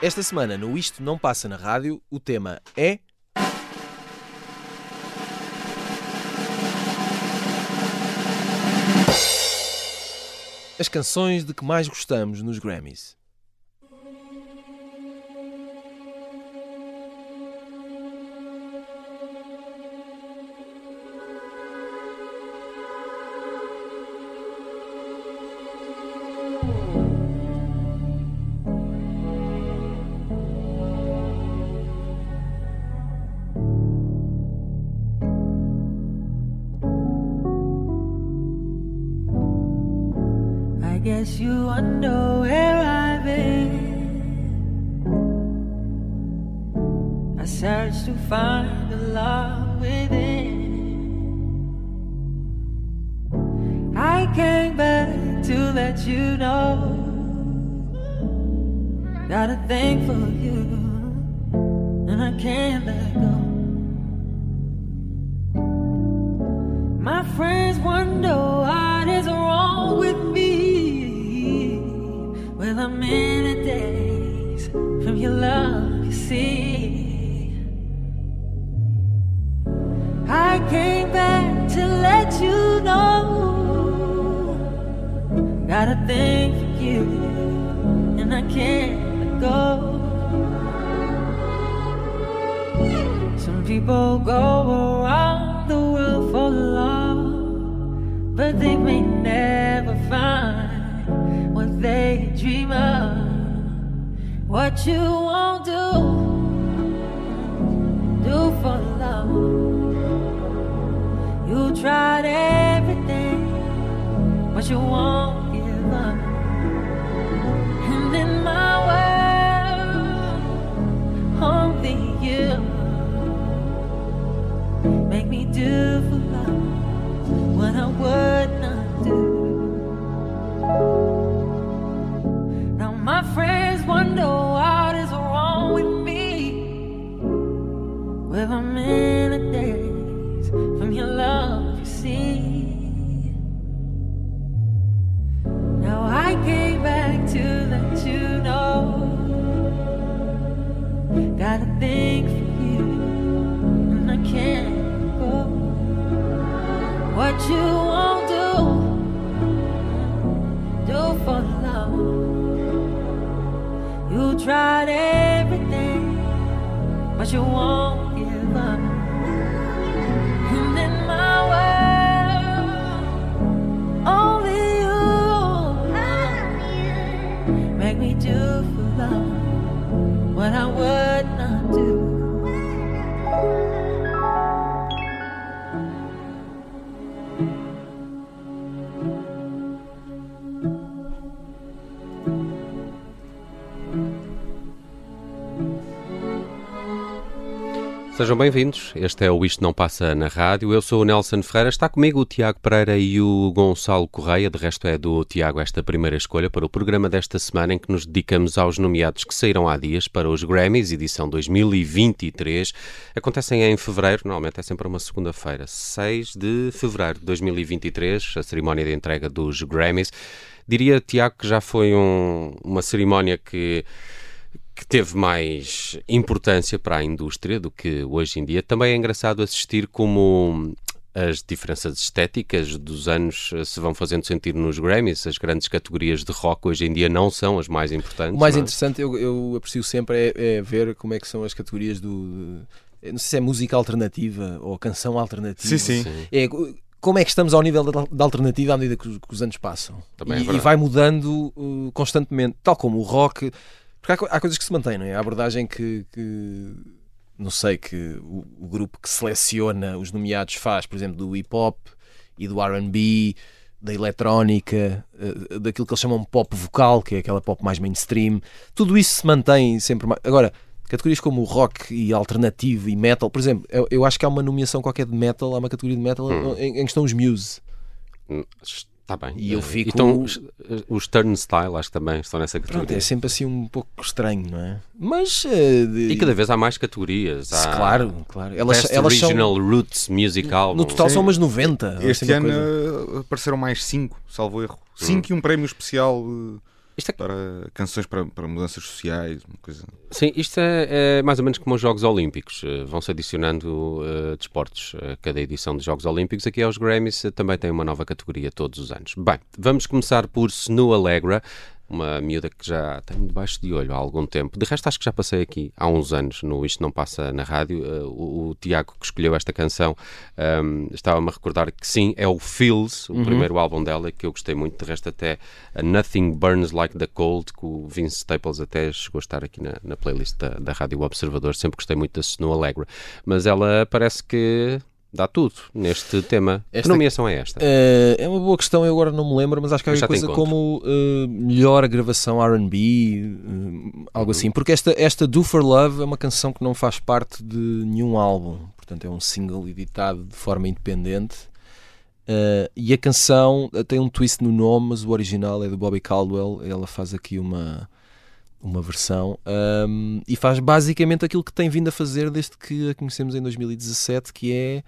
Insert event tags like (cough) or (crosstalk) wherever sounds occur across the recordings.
Esta semana, no Isto Não Passa na Rádio, o tema é. As canções de que mais gostamos nos Grammys. Many days from your love, you see. I came back to let you know. Got a thing for you, and I can't let go. Some people go around the world for love, but they may never find What you won't do, do for love. You tried everything, but you won't give up. And in my world, only you make me do for love what I would In a daze from your love, you see. Now I came back to let you know. Got a thing for you, and I can't go. What you won't do, do for love. You tried everything, but you won't Sejam bem-vindos. Este é o Isto Não Passa na Rádio. Eu sou o Nelson Ferreira. Está comigo o Tiago Pereira e o Gonçalo Correia. De resto, é do Tiago esta primeira escolha para o programa desta semana em que nos dedicamos aos nomeados que saíram há dias para os Grammys, edição 2023. Acontecem em fevereiro, normalmente é sempre uma segunda-feira, 6 de fevereiro de 2023, a cerimónia de entrega dos Grammys. Diria, Tiago, que já foi um, uma cerimónia que que teve mais importância para a indústria do que hoje em dia. Também é engraçado assistir como as diferenças estéticas dos anos se vão fazendo sentir nos Grammys. As grandes categorias de rock hoje em dia não são as mais importantes. O mais não é? interessante, eu, eu aprecio sempre, é, é ver como é que são as categorias do. Não sei se é música alternativa ou canção alternativa. Sim, sim. Sim. É, como é que estamos ao nível da, alternativa à medida que, os- que os anos passam? Também é e, e verdade. vai mudando uh, constantemente, tal como o rock. Porque há, há coisas que se mantêm, não é? A abordagem que. que não sei, que o, o grupo que seleciona os nomeados faz, por exemplo, do hip hop e do RB, da eletrónica, eh, daquilo que eles chamam pop vocal, que é aquela pop mais mainstream. Tudo isso se mantém sempre mais. Agora, categorias como rock e alternativo e metal, por exemplo, eu, eu acho que há uma nomeação qualquer de metal, há uma categoria de metal Hum. em, em que estão os Muse. Tá bem. E eu Eh, fico- Então, os, os Turnstile, acho que também estão nessa Pronto, categoria. é sempre assim um pouco estranho, não é? Mas. eh, de- E cada vez há mais categorias. Há Claro, claro. Elas, Best elas são. Original Roots Music Album. No total Sim. são umas 90. ou Este assim ano coisa. uh, apareceram mais 5, salvo erro. 5 e um prémio especial uh, é- para canções para, para mudanças sociais, uma coisa. Sim, isto é, é mais ou menos como os Jogos Olímpicos. Eh, Vão-se adicionando eh, desportos a cada edição dos Jogos Olímpicos. Aqui aos Grammys eh, também tem uma nova categoria todos os anos. Bem, vamos começar por Snu Allegra, uma miúda que já tenho debaixo de olho há algum tempo. De resto, acho que já passei aqui há uns anos no Isto Não Passa na Rádio. Eh, o, o Tiago que escolheu esta canção ehm, estava-me a recordar que sim, é o Feels, o primeiro álbum dela, que eu gostei muito. De resto, até a Nothing Burns Like the Cold, que o Vince Staples até chegou a estar aqui na, na playlist da, da Rádio Observador. Sempre gostei muito da Snow Allegra. Mas ela parece que dá tudo neste tema. Esta- Que nomeação é esta? Eh, é uma boa questão, eu agora não me lembro, mas acho que há já coisa como eh, melhor gravação RB, eh, algo assim. Porque esta, esta Do For Love é uma canção que não faz parte de nenhum álbum, portanto é um single editado de forma independente. E a canção tem um twist no nome, mas o original é do Bobby Caldwell. Ela faz aqui uma, uma versão ahm, e faz basicamente aquilo que tem vindo a fazer desde que a conhecemos em 2017, que é.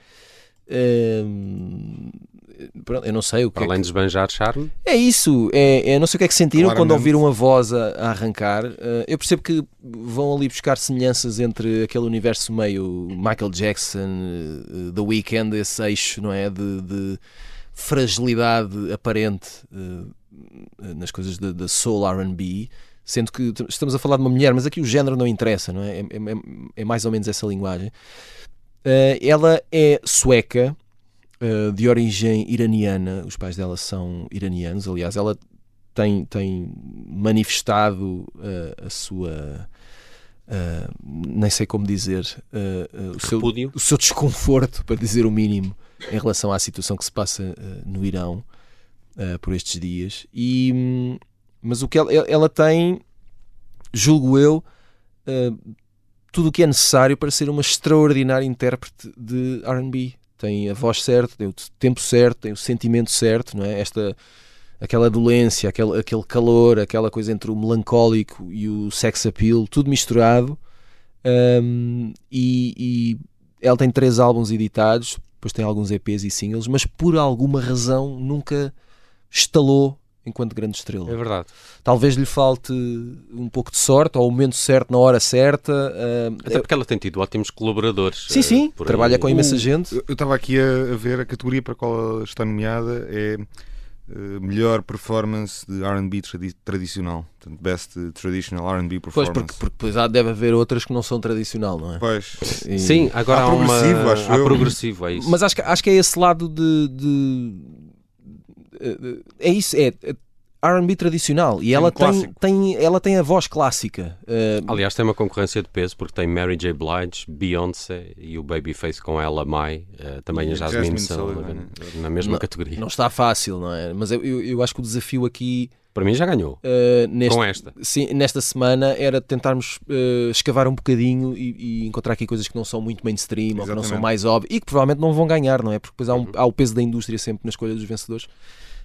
pronto, eu não sei o que Para é além que- de esbanjar charme, é isso, é, é- não sei o que é que sentiram quando ouviram a voz a, a arrancar. Eh, eu percebo que vão ali buscar semelhanças entre aquele universo meio Michael Jackson, eh, The Weeknd, esse eixo, não é? De, de fragilidade aparente eh, nas coisas da da soul RB. Sendo que estamos a falar de uma mulher, mas aqui o género não interessa, não é? É, é- é mais ou menos essa linguagem. Eh, ela é sueca, Uh, de origem iraniana, os pais dela são iranianos, aliás, ela tem, tem manifestado uh, a sua. uh, nem sei como dizer, uh, uh, o, seu, repúdio. o seu desconforto, (laughs) para dizer o mínimo, em relação à situação que se passa uh, no Irão uh, por estes dias. E, hum, mas o que ela, ela tem, julgo eu, uh, tudo o que é necessário para ser uma extraordinária intérprete de RB. Tem a voz certa, tem o tempo certo, tem o sentimento certo, não é? Esta, aquela dolência, aquele, aquele calor, aquela coisa entre o melancólico e o sex appeal, tudo misturado. Um, e, e ela tem três álbuns editados, depois tem alguns EPs e singles, mas por alguma razão nunca estalou enquanto grande estrela. é verdade. Talvez lhe falte um pouco de sorte, ou o momento certo na hora certa. ah, Até porque ela tem tido ótimos colaboradores. Sim, eh, sim, aí. trabalha com imensa O- gente. Eu estava aqui a, ver a categoria para a qual ela está nomeada é uh, melhor performance de R&B tradi- tradicional. Portanto, Best Traditional R&B Pois, Performance. porque, porque depois há, deve haver outras que não são tradicional, não é? Pois. E- Sim, agora Há há, uma. progressivo, acho há eu. progressivo, é isso. Mas acho que, acho que é esse lado de- de- é isso, é. é R&B tradicional e ela tem, clássico. tem, ela tem a voz clássica. Ah, Aliás, tem uma concorrência de peso porque tem Mary J. Blige, Beyoncé e o Babyface com ela, Mai, eh, também a Jasmine, Jasmine Sullivan, Sullivan, na mesma Não- categoria. não está fácil, não é? Mas eu, eu, eu acho que o desafio aqui Para mim já ganhou. ah, neste, Com esta. sim, nesta semana era tentarmos escavar um bocadinho e, e encontrar aqui coisas que não são muito mainstream ou que não são Exatamente. mais óbvias e que provavelmente não vão ganhar, não é? Porque depois há, um- Uhum. há o peso da indústria sempre na escolha dos vencedores.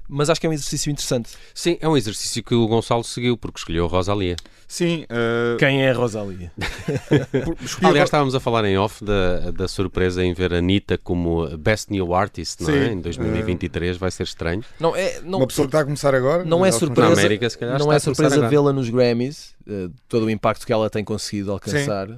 Mas acho que é um exercício interessante. Sim, é um exercício que o Gonçalo seguiu porque escolheu a Rosalia. Sim. uh, Quem é a Rosalia? (laughs) Aliás, estávamos a falar em off da, da surpresa em ver a Anitta como Best New Artist, não é? Sim, Em 2023, vai ser estranho. Não é, não, uma pessoa que está a começar agora. não é surpresa, América, se calhar, não é surpresa vê-la nos Grammys, eh, todo o impacto que ela tem conseguido alcançar. Para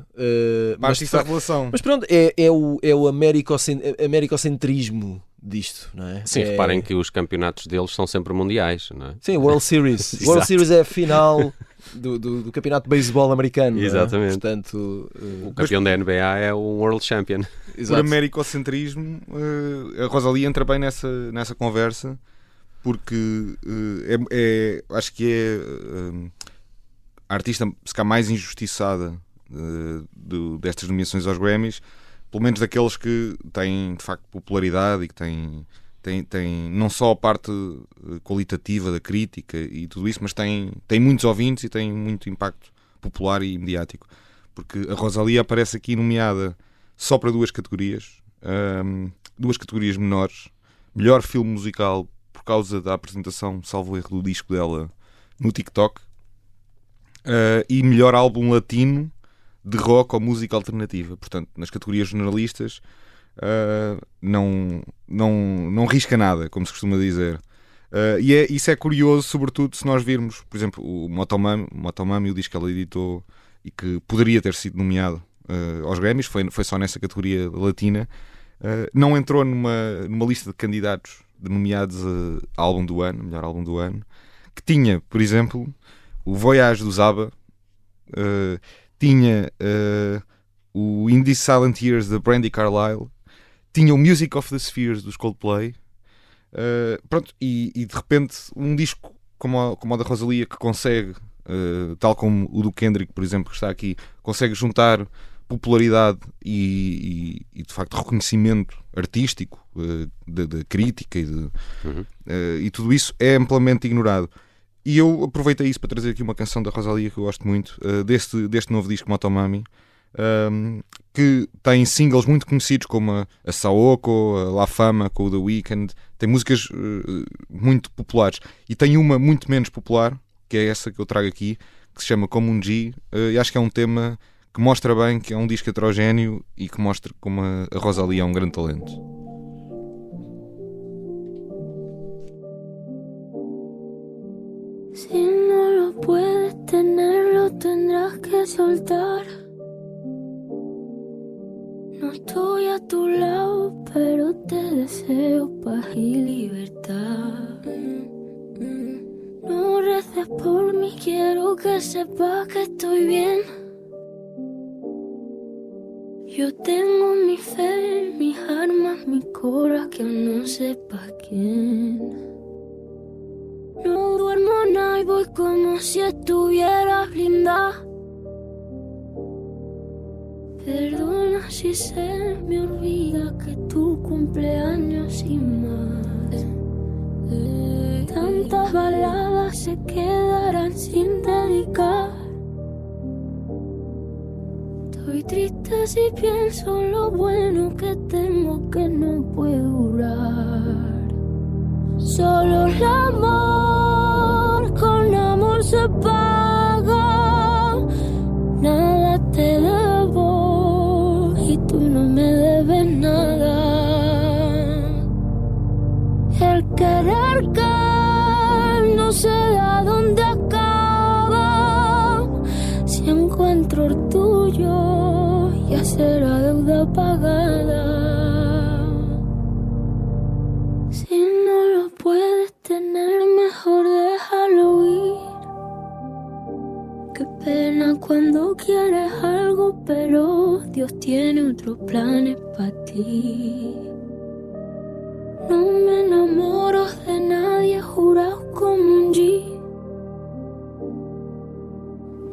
mas, de facto- revelação. mas pronto, é, é o, é o americocen- americocentrismo disto, não é? Sim, é, reparem que os campeonatos deles são sempre mundiais, não é? Sim, World Series. (laughs) World Series é a final do, do, do campeonato de beisebol americano. é? Exatamente. Portanto, eh, O campeão da NBA é um World Champion. (laughs) Por exato. americocentrismo, uh, a Rosalia entra bem nessa, nessa conversa porque uh, é, é- acho que é uh, a artista se mais injustiçada do- destas nomeações aos Grammys, pelo menos daqueles que têm de facto popularidade e que têm, têm, têm não só a parte uh, qualitativa da crítica e tudo isso, mas têm, têm muitos ouvintes e têm muito impacto popular e mediático. Porque a Rosalia aparece aqui nomeada só para duas categorias, ahm, duas categorias menores, melhor filme musical por causa da apresentação, salvo erro, do disco dela no TikTok. Uh, e melhor álbum latino de rock ou música alternativa. Portanto, nas categorias jornalistas, uh, não, não, não risca nada, como se costuma dizer. Uh, e é, isso é curioso, sobretudo se nós virmos, por exemplo, o Motomami, Motomami o disco que ela editou e que poderia ter sido nomeado uh, aos Grammys, foi, foi só nessa categoria latina, não entrou numa, numa lista de candidatos nomeados a álbum do ano, melhor álbum do ano, que tinha, por exemplo, o Voyage do Zaba, tinha o Indie Silent Years da Brandy Carlile, tinha o Music of the Spheres dos Coldplay, uh, pronto, e, e, de repente um disco como, a, como o da Rosalia que consegue, uh, tal como o do Kendrick, por exemplo, que está aqui, consegue juntar popularidade e, e, e de facto reconhecimento artístico uh, da, crítica e, de, uhum. e tudo isso é amplamente ignorado. E eu aproveitei isso para trazer aqui uma canção da Rosalia que eu gosto muito, deste, deste novo disco Motomami, um, que tem singles muito conhecidos como a, a Saoko, a La Fama com o The Weeknd, tem músicas uh, muito populares e tem uma muito menos popular, que é essa que eu trago aqui, que se chama Como um G, uh, e acho que é um tema que mostra bem que é um disco heterogéneo e que mostra como a, a Rosalia é um grande talento. Si no lo puedes tener, lo tendrás que soltar. No estoy a tu lado, pero te deseo paz y libertad. No reces por mí, quiero que sepas que estoy bien. Yo tengo mi fe, mis armas, mi cora, que no sepa quién. No duermo nada y voy como si estuviera blindada. Perdona si se me olvida que tu cumpleaños y más. Tantas baladas se quedarán sin dedicar. Estoy triste si pienso lo bueno que tengo que no puedo durar. Solo el amor se paga. Nada te debo y tú no me debes nada. El querer que no sé a dónde acaba. Si encuentro el tuyo, ya será deuda pagada. Cuando quieres algo, pero Dios tiene otros planes para ti. No me enamoro de nadie, jurado como un G.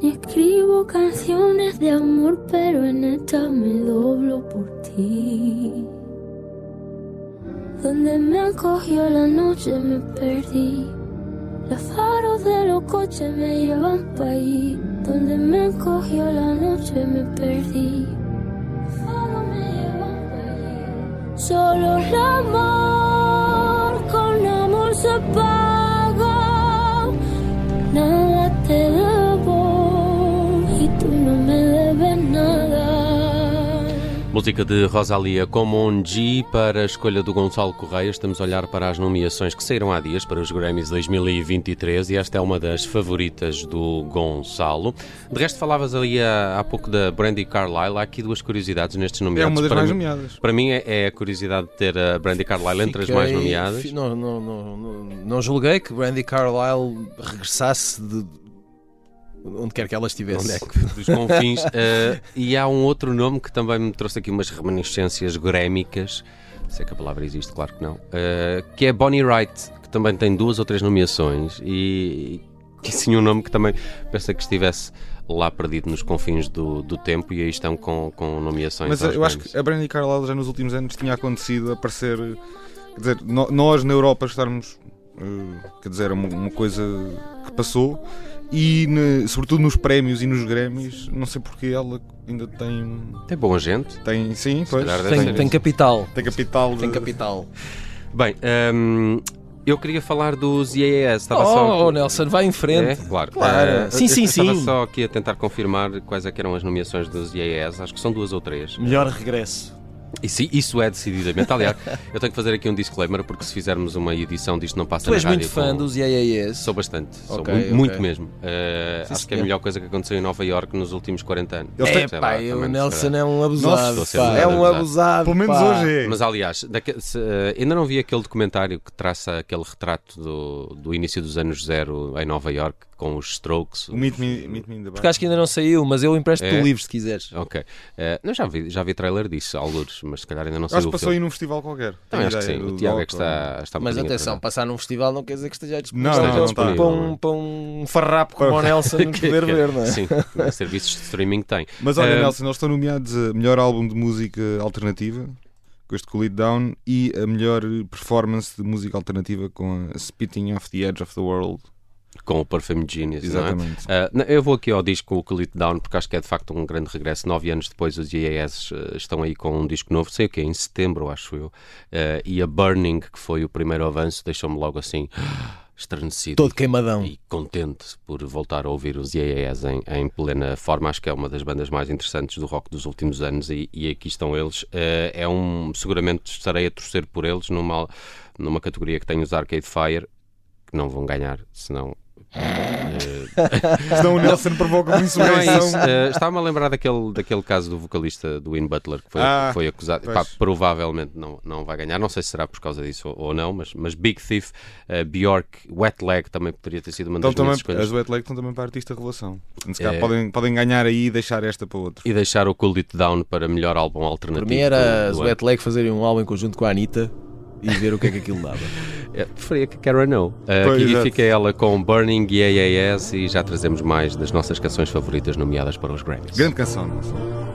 Ni escribo canciones de amor, pero en esta me doblo por ti. Donde me acogió la noche me perdí. Los faros de los coches me llevan pa' ahí. Donde me cogió la noche me perdí. Solo el amor con amor se paga. Música de Rosalia como um G para a escolha do Gonçalo Correia. Estamos a olhar para as nomeações que saíram há dias para os Grammys 2023 e esta é uma das favoritas do Gonçalo. De resto, falavas ali há, há pouco da Brandy Carlile. Há aqui duas curiosidades nestes nomeados. É uma das para mais mim, nomeadas. Para mim é, é a curiosidade de ter a Brandy Carlile entre as mais nomeadas. fi- Não, não, não, não, não julguei que Brandy Carlile regressasse de onde quer que ela estivesse. Onde é que, dos confins. (laughs) Eh, e há um outro nome que também me trouxe aqui umas reminiscências grémicas. Se é que a palavra existe, claro que não. eh, que é Bonnie Wright, que também tem duas ou três nomeações. E, e sim, um nome que também pensa que estivesse lá perdido nos confins do, do tempo. E aí estão com, com nomeações. Mas eu acho Grammys. que a Brandy Carlile já nos últimos anos tinha acontecido aparecer. Quer dizer, no- nós na Europa estarmos. eh, quer dizer, é uma, uma coisa que passou e ne, sobretudo nos prémios e nos Grêmios, não sei porque ela ainda tem. Tem boa gente. Tem, sim, pois. Tem, tem, tem, capital. Tem capital. Tem capital. Bem, hum, eu queria falar dos IAS. Estava oh, só... oh, Nelson, vai em frente. É, claro. claro. Uh, sim, sim, sim. Estava só aqui a tentar confirmar quais é eram as nomeações dos IAS. Acho que são duas ou três. Melhor regresso. Isso, isso é decididamente. Aliás, eu tenho que fazer aqui um disclaimer, porque se fizermos uma edição disto não passa nada. Tu és muito fã com... dos IAIS? Sou bastante, sou okay, muito, okay. muito, mesmo. Uh, Sim, acho que é a melhor coisa que aconteceu em Nova Iorque nos últimos 40 anos. Ele é, pá, lá, o Nelson é um abusado. Nossa, pá, é um abusado. Pelo menos hoje é. Mas aliás, daqui, se, uh, ainda não vi aquele documentário que traça aquele retrato do, do início dos anos zero em Nova Iorque com os Strokes. O os... Me, Meet me in the Porque acho que ainda não saiu, mas eu empresto-te é? o livro se quiseres. Ok. Uh, não, já vi, já vi trailer disso, alguns, mas se calhar ainda não saiu. Acho que passou aí num festival qualquer. Não, acho que sim. O Tiago é que está, está Mas atenção, atrasado. passar num festival não quer dizer que esteja disponível. Não, não, não, não está. Para, um, para um farrapo como o Nelson (laughs) poder ver, não é? Sim, (laughs) serviços de streaming tem. Mas olha, uh, Nelson, eles estão nomeados a melhor álbum de música alternativa com este Cool It Down e a melhor performance de música alternativa com a Spitting Off the Edge of the World com o Perfume Genius, Exatamente. não é? Uh, eu vou aqui ao disco o It Down, porque acho que é de facto um grande regresso. Nove anos depois, os EAS ah, estão aí com um disco novo, sei o que, em setembro, acho eu. Uh, e a Burning, que foi o primeiro avanço, deixou-me logo assim (gasps) estranecido. Todo queimadão. E contente por voltar a ouvir os IAS em, em, plena forma. Acho que é uma das bandas mais interessantes do rock dos últimos anos e, e aqui estão eles. é um. Seguramente estarei a torcer por eles numa, numa categoria que tem os Arcade Fire que não vão ganhar, senão. Eh, (laughs) senão o Nelson provoca uma é insurreição. É uh, eh, Estava-me a lembrar daquele, daquele caso do vocalista do In Butler que foi, ah, foi acusado. Pá, provavelmente não, não vai ganhar. Não sei se será por causa disso ou, ou não, mas, mas Big Thief, uh, Bjork, Wet Leg também poderia ter sido uma então das melhores. também, escolhas. As Wet Leg estão também para a artista revelação. Se é... podem, podem ganhar aí e deixar esta para outro. E deixar o Cool It Down para melhor álbum alternativo. Primeiro, as Wet Leg fazerem um álbum em conjunto com a Anitta e ver o que é que aquilo dava. (laughs) É, preferia que Karen não. Aqui exato. fica ela com Burning e AAS e já trazemos mais das nossas canções favoritas nomeadas para os Grammys. Grande canção, Marcelo.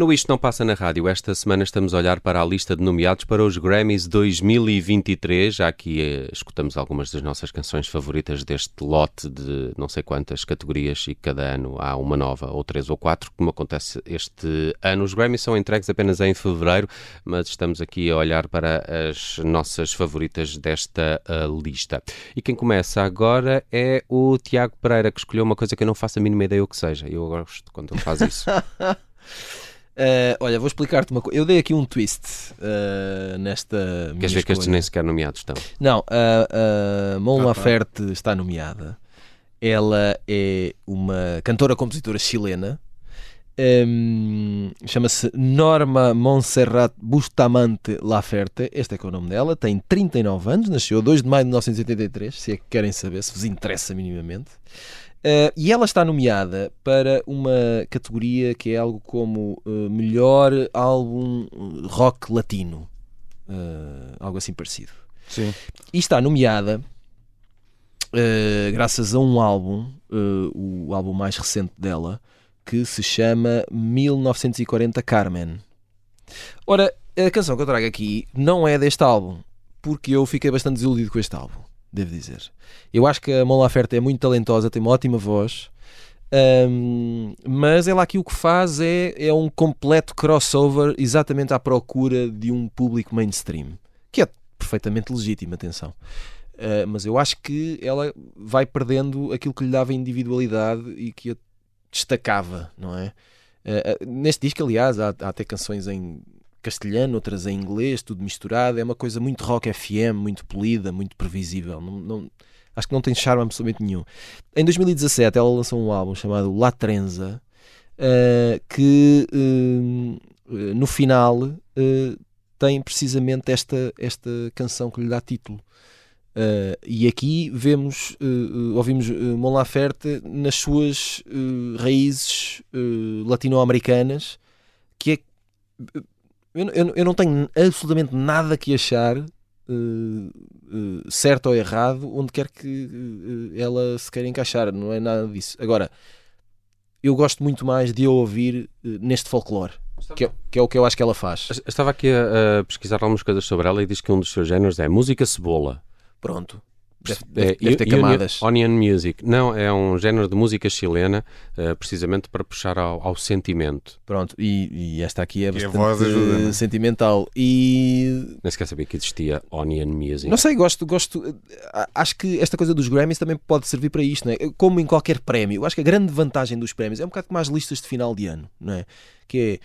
No Isto Não Passa na Rádio, esta semana estamos a olhar para a lista de nomeados para os Grammys 2023. Já aqui eh, escutamos algumas das nossas canções favoritas deste lote de não sei quantas categorias e cada ano há uma nova, ou três ou quatro, como acontece este ano. Os Grammys são entregues apenas em fevereiro, mas estamos aqui a olhar para as nossas favoritas desta uh, lista. E quem começa agora é o Tiago Pereira, que escolheu uma coisa que eu não faço a mínima ideia o que seja. Eu gosto quando ele faz isso. (laughs) Eh, olha, vou explicar-te uma coisa. Eu dei aqui um twist eh, nesta. Queres ver que estes nem sequer nomeados estão? Não, a, a Mon Ah, tá. Laferte está nomeada. Ela é uma cantora-compositora chilena. Hum, Chama-se Norma Monserrat Bustamante Laferte. Este é que é o nome dela. Tem 39 anos. Nasceu 2 de maio de 1983. Se é que querem saber, se vos interessa minimamente. Uh, e ela está nomeada para uma categoria que é algo como uh, melhor álbum uh, rock latino. Uh, algo assim parecido. Sim. E está nomeada graças a um álbum, o álbum mais recente dela, que se chama 1940 Carmen. Ora, a canção que eu trago aqui não é deste álbum, porque eu fiquei bastante desiludido com este álbum, devo dizer. Eu acho que a Mon Laferte é muito talentosa, tem uma ótima voz, hum, mas ela aqui o que faz é, é um completo crossover exatamente à procura de um público mainstream, que é perfeitamente legítimo, atenção. Uh, mas eu acho que ela vai perdendo aquilo que lhe dava individualidade e que a destacava, não é? Uh, neste disco, aliás, há, há até canções em castelhano, outras em inglês, tudo misturado. É uma coisa muito rock FM, muito polida, muito previsível. Não, não- acho que não tem charme absolutamente nenhum. Em 2017, ela lançou um álbum chamado La Trenza, uh, que uh, no final uh, tem precisamente esta, esta canção que lhe dá título. Uh, e aqui vemos, uh, ouvimos uh, Mon Laferte nas suas raízes latino-americanas, que é. Eu, eu- eu não tenho absolutamente nada que achar, uh, uh, certo ou errado, onde quer que uh, ela se queira encaixar, não é nada disso. Agora, eu gosto muito mais de a ouvir neste folclore, que é, que é o que eu acho que ela faz. Estava aqui a, a pesquisar algumas coisas sobre ela e diz que um dos seus géneros é música cebola. Pronto. Deve, É, deve- deve ter camadas. Onion Music. Não, é um género de música chilena, eh, precisamente para puxar ao, ao sentimento. Pronto, e, e esta aqui é a bastante ajuda, é? sentimental. E Nem sequer sabia que existia Onion Music. não sei, gosto, gosto. Acho que esta coisa dos Grammys também pode servir para isto, não é? Como em qualquer prémio. Acho que a grande vantagem dos prémios é um bocado como as listas de final de ano, não é? Que é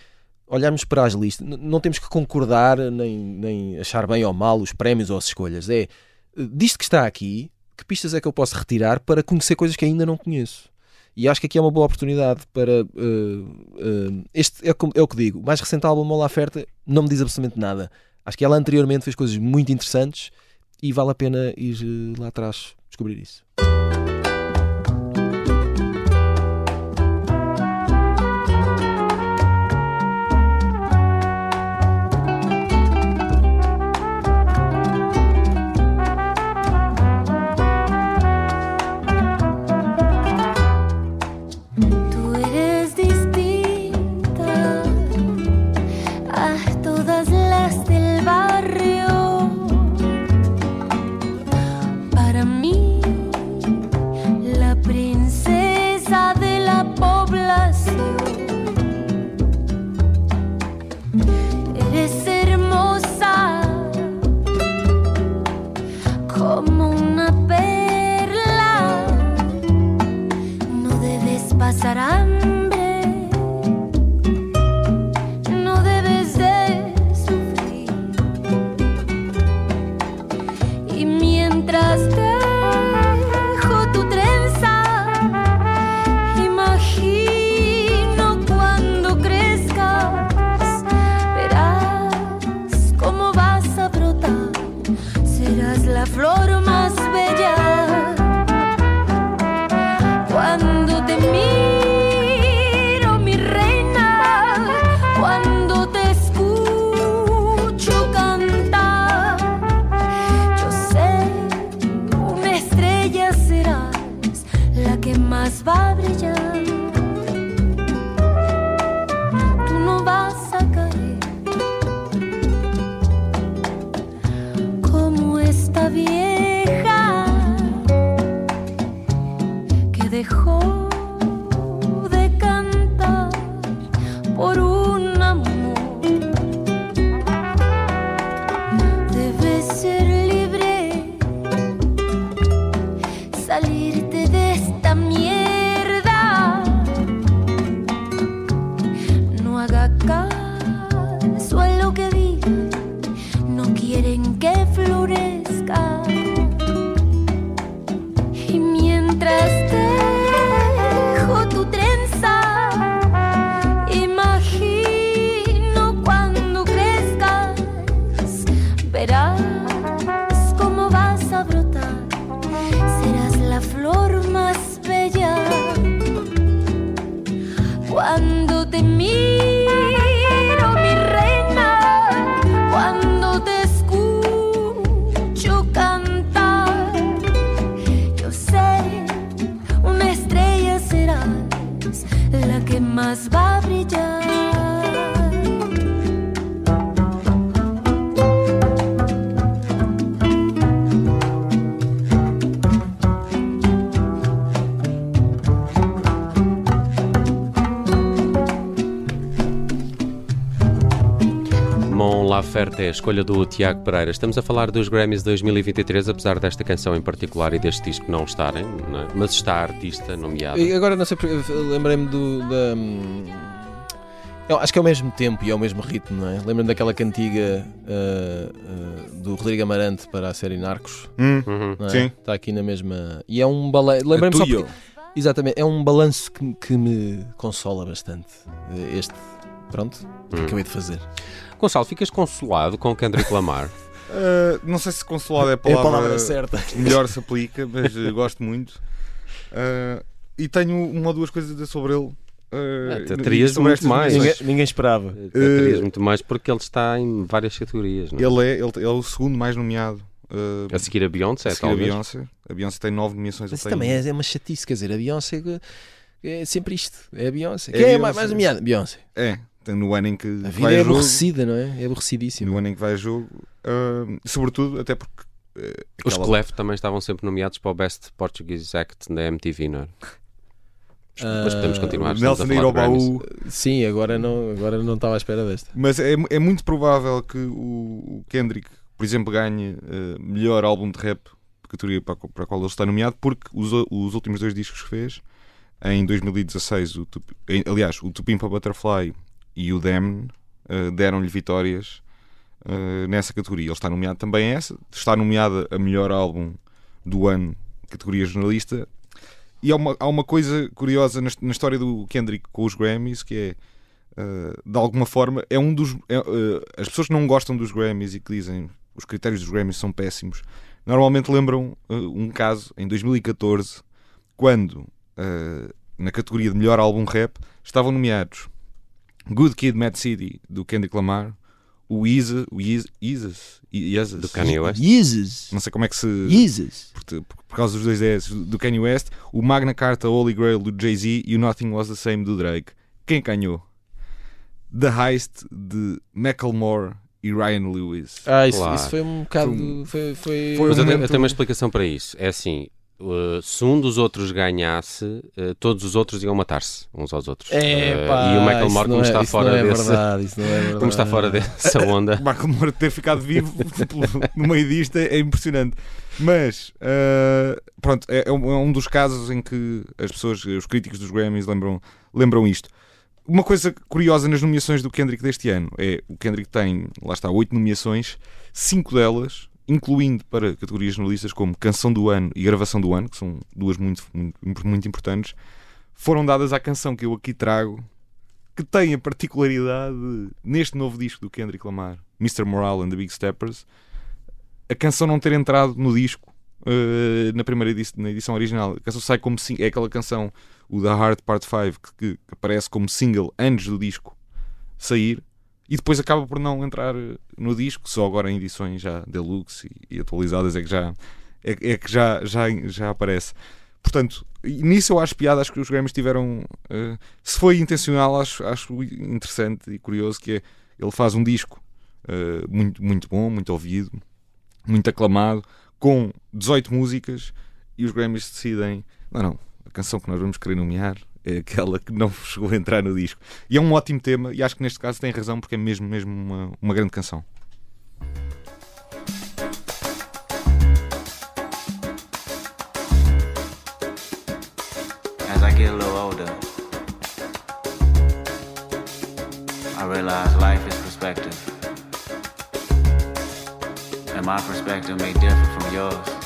olharmos para as listas, não temos que concordar nem, nem achar bem ou mal os prémios ou as escolhas. É disto que está aqui, que pistas é que eu posso retirar para conhecer coisas que ainda não conheço? E acho que aqui é uma boa oportunidade para. eh, eh, este é, é o que digo. O mais recente álbum, Mola Oferta, não me diz absolutamente nada. Acho que ela anteriormente fez coisas muito interessantes e vale a pena ir eh, lá atrás descobrir isso. it up. Mon Laferte, a escolha do Tiago Pereira. Estamos a falar dos Grammys 2023, apesar desta canção em particular e deste disco não estarem, não é? mas está a artista nomeada. E agora não sei porque lembrei-me do. Da, hum, eu acho que é o mesmo tempo e é o mesmo ritmo, não é? Lembro-me daquela cantiga uh, uh, do Rodrigo Amarante para a série Narcos. Hum, Uhum. é? Sim. Está aqui na mesma. E é um balanço. Lembrei-me só porque, Exatamente, é um balanço que, que me consola bastante. eh, Este, pronto, que Hum. acabei de fazer. Gonçalo, ficas consolado com Kendrick Lamar? (laughs) Uh, não sei se consolado é a É a palavra, palavra certa. que melhor se aplica, mas uh, gosto muito. Uh, e tenho uma ou duas coisas a dizer sobre ele. Uh, tu terias muito mais. Ninguém, ninguém esperava. Até terias muito mais porque ele está em várias categorias. Não é? Ele é, ele, ele é o segundo mais nomeado. Uh, A seguir a Beyoncé, a seguir a talvez. Beyoncé. A Beyoncé tem nove nomeações. Mas também é, é uma chatice, quer dizer, a Beyoncé é sempre isto. É a Beyoncé. É Quem a é Beyoncé. mais, mais nomeada? Beyoncé. É, no ano em que A vida vai é a jogo. aborrecida, não é? É aborrecidíssima. No ano em que vai a jogo. uh, sobretudo, até porque. uh, Os Clef também estavam sempre nomeados para o Best Portuguese Act da MTV, não é? Mas podemos Ah, continuar. estamos a Nelson ir ao baú. Sim, agora não, agora não estava à espera desta. Mas é, é muito provável que o Kendrick, por exemplo, ganhe eh, melhor álbum de rap, categoria para a, qual- para a qual ele está nomeado, porque os, os últimos dois discos que fez, em 2016, o, aliás, o To Pimp a Butterfly e o Damn, eh, deram-lhe vitórias eh, nessa categoria. Ele está nomeado também a essa, está nomeada a melhor álbum do ano, categoria jornalista. E há uma, há uma coisa curiosa na, na história do Kendrick com os Grammys, que é Uh, de alguma forma, é um dos. é, uh, as pessoas que não gostam dos Grammys e que dizem os critérios dos Grammys são péssimos, normalmente lembram uh, um caso em 2014, quando uh, na categoria de melhor álbum rap estavam nomeados Good Kid, Mad City do Kendrick Lamar, o Yeezus, o Yeezus, Do Kanye West. Jesus! não sei como é que se. Jesus! Por, por- por causa dos dois S do Kanye West, o Magna Carta Holy Grail do Jay-Z e o Nothing Was the Same do Drake. Quem ganhou? The Heist de Macklemore e Ryan Lewis. Ah, isso, Claro. isso foi um bocado. Foi Foi, foi, foi Mas um eu, momento- eu tenho uma explicação para isso. É assim, uh, se um dos outros ganhasse, uh, todos os outros iam matar-se uns aos outros. É, Uh, pá, e o Macklemore, não como é- está fora é desse. verdade, é. (laughs) Como está fora dessa onda. (laughs) O Macklemore ter ficado vivo (laughs) no meio disto é, é impressionante. Mas, uh, pronto, é, é um, é um dos casos em que as pessoas, os críticos dos Grammys lembram, lembram isto. Uma coisa curiosa nas nomeações do Kendrick deste ano é o Kendrick tem, lá está, oito nomeações, cinco delas, incluindo para categorias jornalistas como Canção do Ano e Gravação do Ano, que são duas muito, muito, muito importantes, foram dadas à canção que eu aqui trago, que tem a particularidade de, neste novo disco do Kendrick Lamar, Mr. Morale and the Big Steppers, a canção não ter entrado no disco eh, na primeira edição, na edição original. A canção sai como é aquela canção, o The Heart Part 5, que, que aparece como single antes do disco sair e depois acaba por não entrar eh, no disco, só agora em edições já deluxe e, e atualizadas é que já é, é que já, já, já aparece. Portanto, nisso eu acho piada, acho que os Grammys tiveram. eh, se foi intencional, acho, acho interessante e curioso que é, ele faz um disco eh, muito, muito bom, muito ouvido, muito aclamado, com 18 músicas, e os Grammys decidem: não, não, a canção que nós vamos querer nomear aquela que não chegou a entrar no disco. E é um ótimo tema, e acho que neste caso tem razão, porque é mesmo, mesmo uma, uma grande canção. As I get a little older, I realize life is perspective. And my perspective may differ from yours.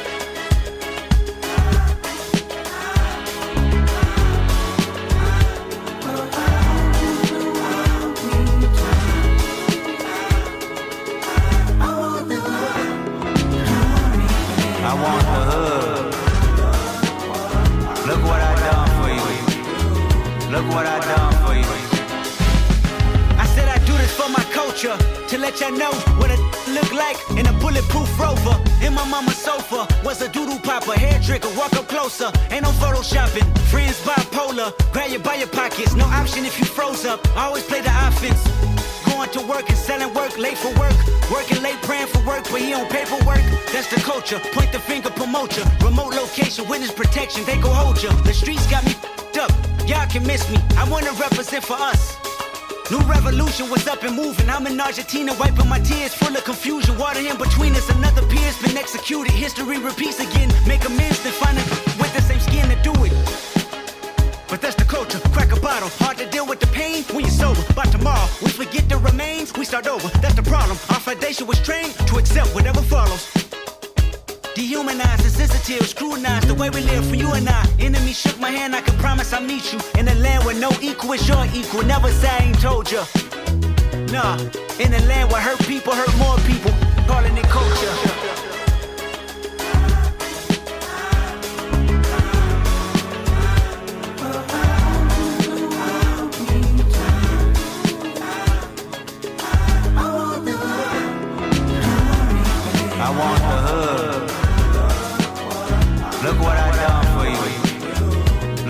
Pockets. No option if you froze up. Always play the offense. Going to work and selling work, late for work. Working late, praying for work, but he on paperwork. That's the culture. Point the finger, promote ya. Remote location, witness protection, they go hold ya. The streets got me up. Y'all can miss me. I wanna represent for us. New revolution was up and moving. I'm in Argentina, wiping my tears, full of confusion. Water in between us, another peer's been executed. History repeats again. Make amends, then find a bottle. Hard to deal with the pain when you're sober. By tomorrow, we forget the remains. We start over. That's the problem. Our foundation was trained to accept whatever follows. Dehumanized, insensitive, scrutinized the way we live for you and I. Enemy shook my hand, I can promise I'll meet you in a land where no equal is your equal. Never say I ain't told ya. Nah, in a land where hurt people hurt more people. Calling it culture.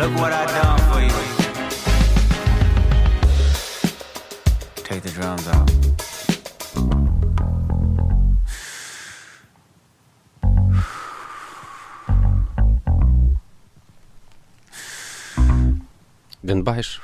Look what I done for you. Take the drums out. Grande baixo.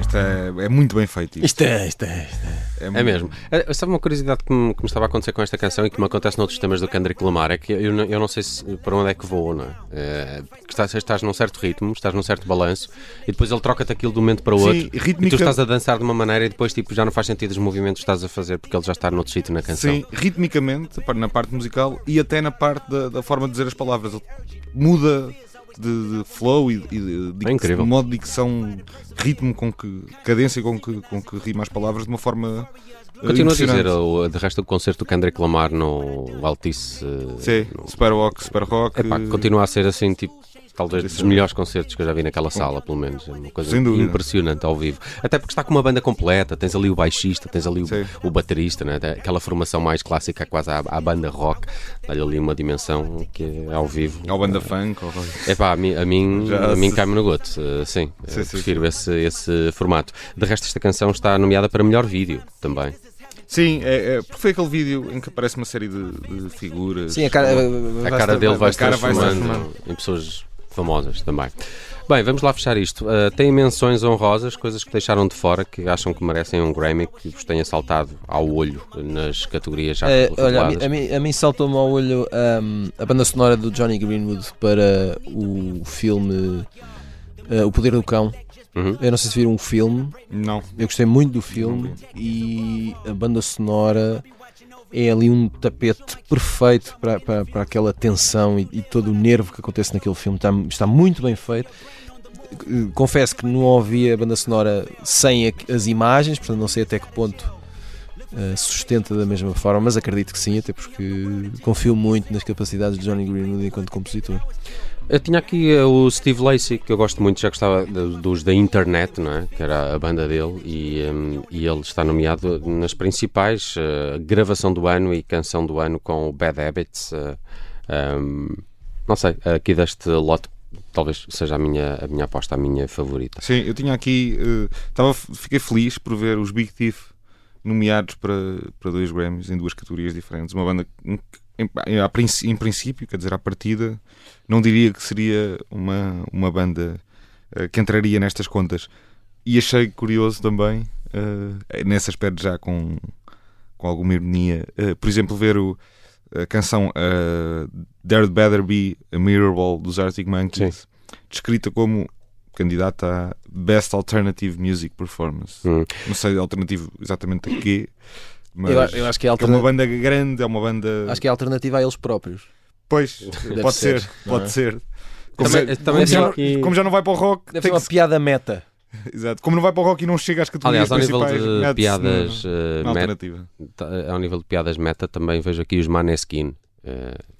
Isto é, é muito bem feito. Isto. Isto é, isto é. Isto é. É, É mesmo. Eh, Sabe uma curiosidade que me, que me estava a acontecer com esta canção e que me acontece noutros temas do Kendrick Lamar? É que eu, não- eu não sei se, para onde é que vou, não é? Eh, estás, estás num certo ritmo, estás num certo balanço e depois ele troca-te aquilo de um momento para o Sim, outro e rítmica- tu estás a dançar de uma maneira e depois tipo, já não faz sentido os movimentos que estás a fazer porque ele já está noutro sítio na canção. Sim, ritmicamente, na parte musical e até na parte da, da forma de dizer as palavras. Ele muda de, de flow e, de, de, É de modo de dicção, ritmo com que, cadência com que, com que rima as palavras de uma forma. eh, Continua a dizer, o, de resto, o concerto do Kendrick Lamar no Altice. eh, Sim, Super Rock, Super Rock. Epá, continua a ser assim, tipo, talvez dos Sim. melhores concertos que eu já vi naquela sala, pelo menos. É uma coisa Sem dúvida. impressionante ao vivo. Até porque está com uma banda completa, tens ali o baixista, tens ali o, Sim. o baterista, né? aquela formação mais clássica, quase à, à banda rock, dá-lhe ali uma dimensão que é ao vivo. Ao banda funk. Ao... Epá, a mim, a mim, Já a mim cai-me no goto, eh, sim, Sim, sim, prefiro Esse, esse formato. De resto, esta canção está nomeada para melhor vídeo também. Sim, é, é, porque foi aquele vídeo em que aparece uma série de, de figuras. Sim, a cara, A cara dele vai se cara vai se transformando transformando. em pessoas famosas também. Bem, vamos lá fechar isto. Uh, tem menções honrosas, coisas que deixaram de fora, que acham que merecem um Grammy, que vos tenha saltado ao olho nas categorias já Eh, olha, a mim, a mim, saltou-me ao olho ahm, a banda sonora do Johnny Greenwood para o filme eh, O Poder do Cão. Uhum. Eu não sei se viram o filme, Não. eu gostei muito do filme e a banda sonora é ali um tapete perfeito para, para, para aquela tensão e, e todo o nervo que acontece naquele filme. Está, está muito bem feito. Eh, Confesso que não ouvi a banda sonora sem a- as imagens, portanto não sei até que ponto eh, sustenta da mesma forma, mas acredito que sim, até porque confio muito nas capacidades de Johnny Greenwood enquanto compositor. Eu tinha aqui uh, o Steve Lacey, que eu gosto muito, já gostava dos da Internet, não é? que era a banda dele, e, um, e ele está nomeado nas principais, uh, gravação do ano e canção do ano com o Bad Habits. uh, um, não sei, aqui deste lote talvez seja a minha, a minha aposta, a minha favorita. Sim, eu tinha aqui. eh, tava, fiquei feliz por ver os Big Thief nomeados para, para dois Grammys em duas categorias diferentes. Uma banda que, em, em, princípio, quer dizer, à partida, não diria que seria uma, uma banda eh, que entraria nestas contas. E achei curioso também, eh, nesse aspecto já com, com alguma ironia, eh, por exemplo, ver o, a canção There'd Better Be a Mirrorball dos Arctic Monkeys, descrita como candidata a Best Alternative Music Performance. Hum. Não sei alternativo exatamente a quê, mas Eu, eu acho que é é uma banda grande, é uma banda. Acho que é alternativa a eles próprios. Pois, Deve pode ser, ser, não pode é? ser. Como, Também- já- também como já, aqui- como já não vai para o rock, Deve tem ser uma que- piada meta. (laughs) exato. como não vai para o rock e não chega às categorias Aliás, ao nível de piadas na- eh, na met- alternativa. ao nível de piadas meta, também vejo aqui os Maneskin.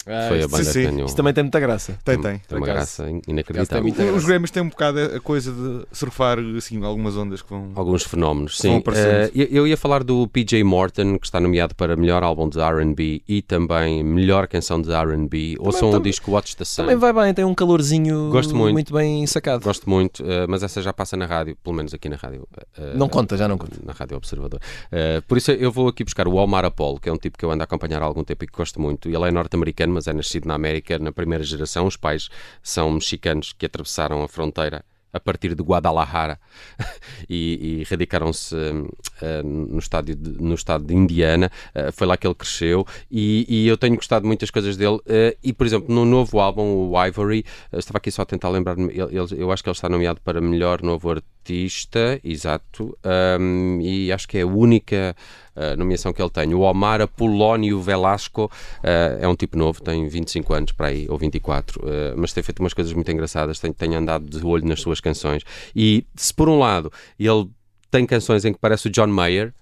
Ah, foi a banda sim, que sim. ganhou. Isto também tem muita graça. Tem, tem, tem. uma graça tem inacreditável. graça. Os Grammys têm um bocado a coisa de surfar assim, algumas ondas que vão. Alguns fenómenos, sim. Eh, eu, ia falar do PJ Morton, que está nomeado para melhor álbum de RB e também melhor canção de RB. Ouçam o também- disco Watch the Sun. Também vai bem, tem um calorzinho Gosto muito. bem sacado. Gosto muito, eh, mas essa já passa na rádio, pelo menos aqui na rádio. eh, Não conta, já não conta. Na Rádio Observador. Por isso eu vou aqui buscar o Omar Apollo, que é um tipo que eu ando a acompanhar há algum tempo e que gosto muito. Ele é norte-americano, mas é nascido na América na primeira geração. Os pais são mexicanos que atravessaram a fronteira a partir de Guadalajara (laughs) e, e radicaram-se eh, no, estádio de- no estado de Indiana. Eh, foi lá que ele cresceu e, e eu tenho gostado de muitas coisas dele. Eh, e, por exemplo, no novo álbum, o Ivory, eh, estava aqui só a tentar lembrar-me, eu acho que ele está nomeado para melhor novo artista, exato, um, e acho que é a única uh, nomeação que ele tem. O Omar Apolónio Velasco uh, é um tipo novo, tem 25 anos para aí, ou 24, uh, mas tem feito umas coisas muito engraçadas, tem, tem andado de olho nas suas canções. E se por um lado ele tem canções em que parece o John Mayer,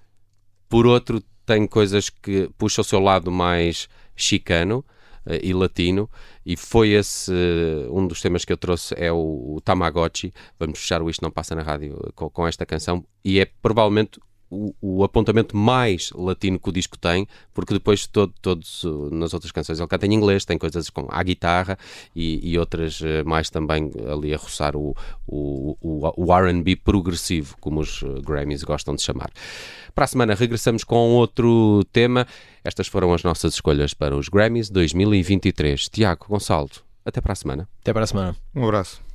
por outro tem coisas que puxam o seu lado mais chicano eh, e latino e foi esse eh, um dos temas que eu trouxe é o, o Tamagotchi. Vamos fechar o Isto Não Passa na Rádio eh, com, com esta canção e é provavelmente o, o apontamento mais latino que o disco tem, porque depois todo, todos uh, nas outras canções ele canta em inglês, tem coisas com a guitarra e, e outras eh, mais também ali a roçar o, o, o, o RB progressivo, como os eh, Grammys gostam de chamar. Para a semana regressamos com outro tema. Estas foram as nossas escolhas para os Grammys 2023. Tiago Gonçalo, até para a semana. Até para a semana. Um abraço.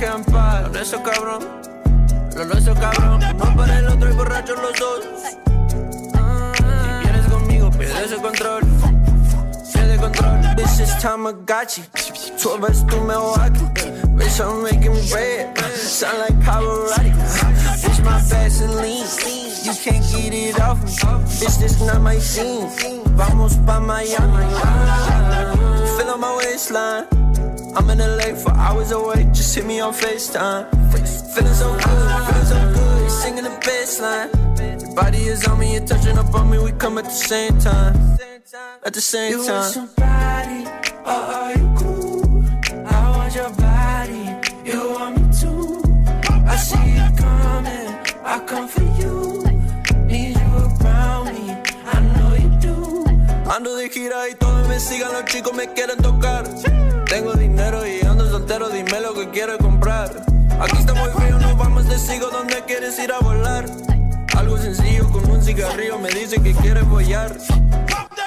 Dejes en paz. Lo nuestro cabrón. Lo nuestro cabrón. Uno para el otro y borrachos los dos. Ah, si vienes conmigo, pierdes el control. Pierde control. This is Tamagotchi. 12 es tu Milwaukee. Bitch, I'm making bread. Sound like Pavarotti. Bitch, my lean. You can't get it off me. Bitch, this not my scene. Vamos pa' Miami. Feel on my waistline. I'm in LA for hours away. Just hit me on FaceTime. Feeling so good, feeling so good. Singing the bass line. Your body is on me, you're touching up on me. We come at the same time. At the same You time. want somebody, or are you cool? I want your body, you want me too. I see you coming, I come for you. Need you around me, I know you do. Ando de gira y todos me sigan, los chicos me quieren tocar. Tengo dinero y ando soltero, dime lo que quieres comprar. Aquí está muy frío, nos vamos de sigo, ¿dónde quieres ir a volar? Algo sencillo con un cigarrillo, me dice que quieres follar.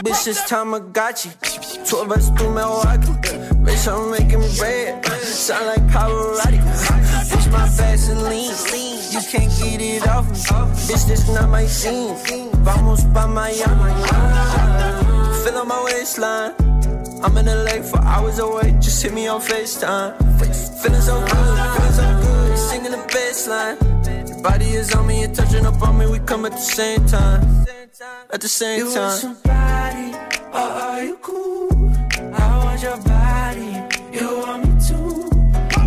Bitch, it's Tamagotchi. 12 es tu Milwaukee. Bitch, I'm making bread. Sound like Pavarotti. Bitch, my lean. You can't get it off me. Bitch, this not my scene. Vamos pa' Miami. Feel on my waistline. I'm in LA for hours away. Just hit me on FaceTime. Feeling so good, feeling so good. Singing the bass line. Your body is on me, you're touching up on me. We come at the same time. At the same You want time. somebody, or are you cool? I want your body, you want me too.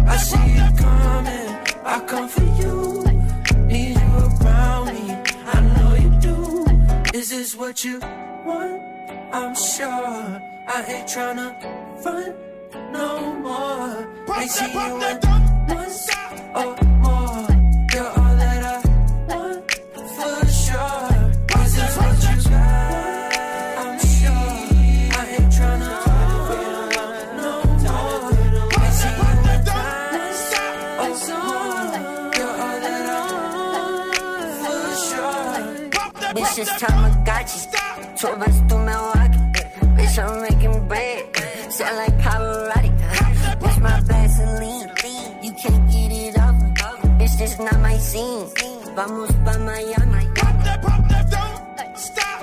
I see you coming, I come for you. Need you around me, I know you do. Is this what you want? I'm sure I ain't tryna run no more. Ain't see you in once or more. You're all that I want for sure. Is this what you got? I'm sure I ain't tryna run no more. Ain't see you in once or more. You're all that I want for sure. It's Tamagotchi. Twelve us bitches not my scene. Vamos pra Miami. Pop that, pop that, don't stop.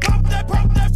Pop that, pop that.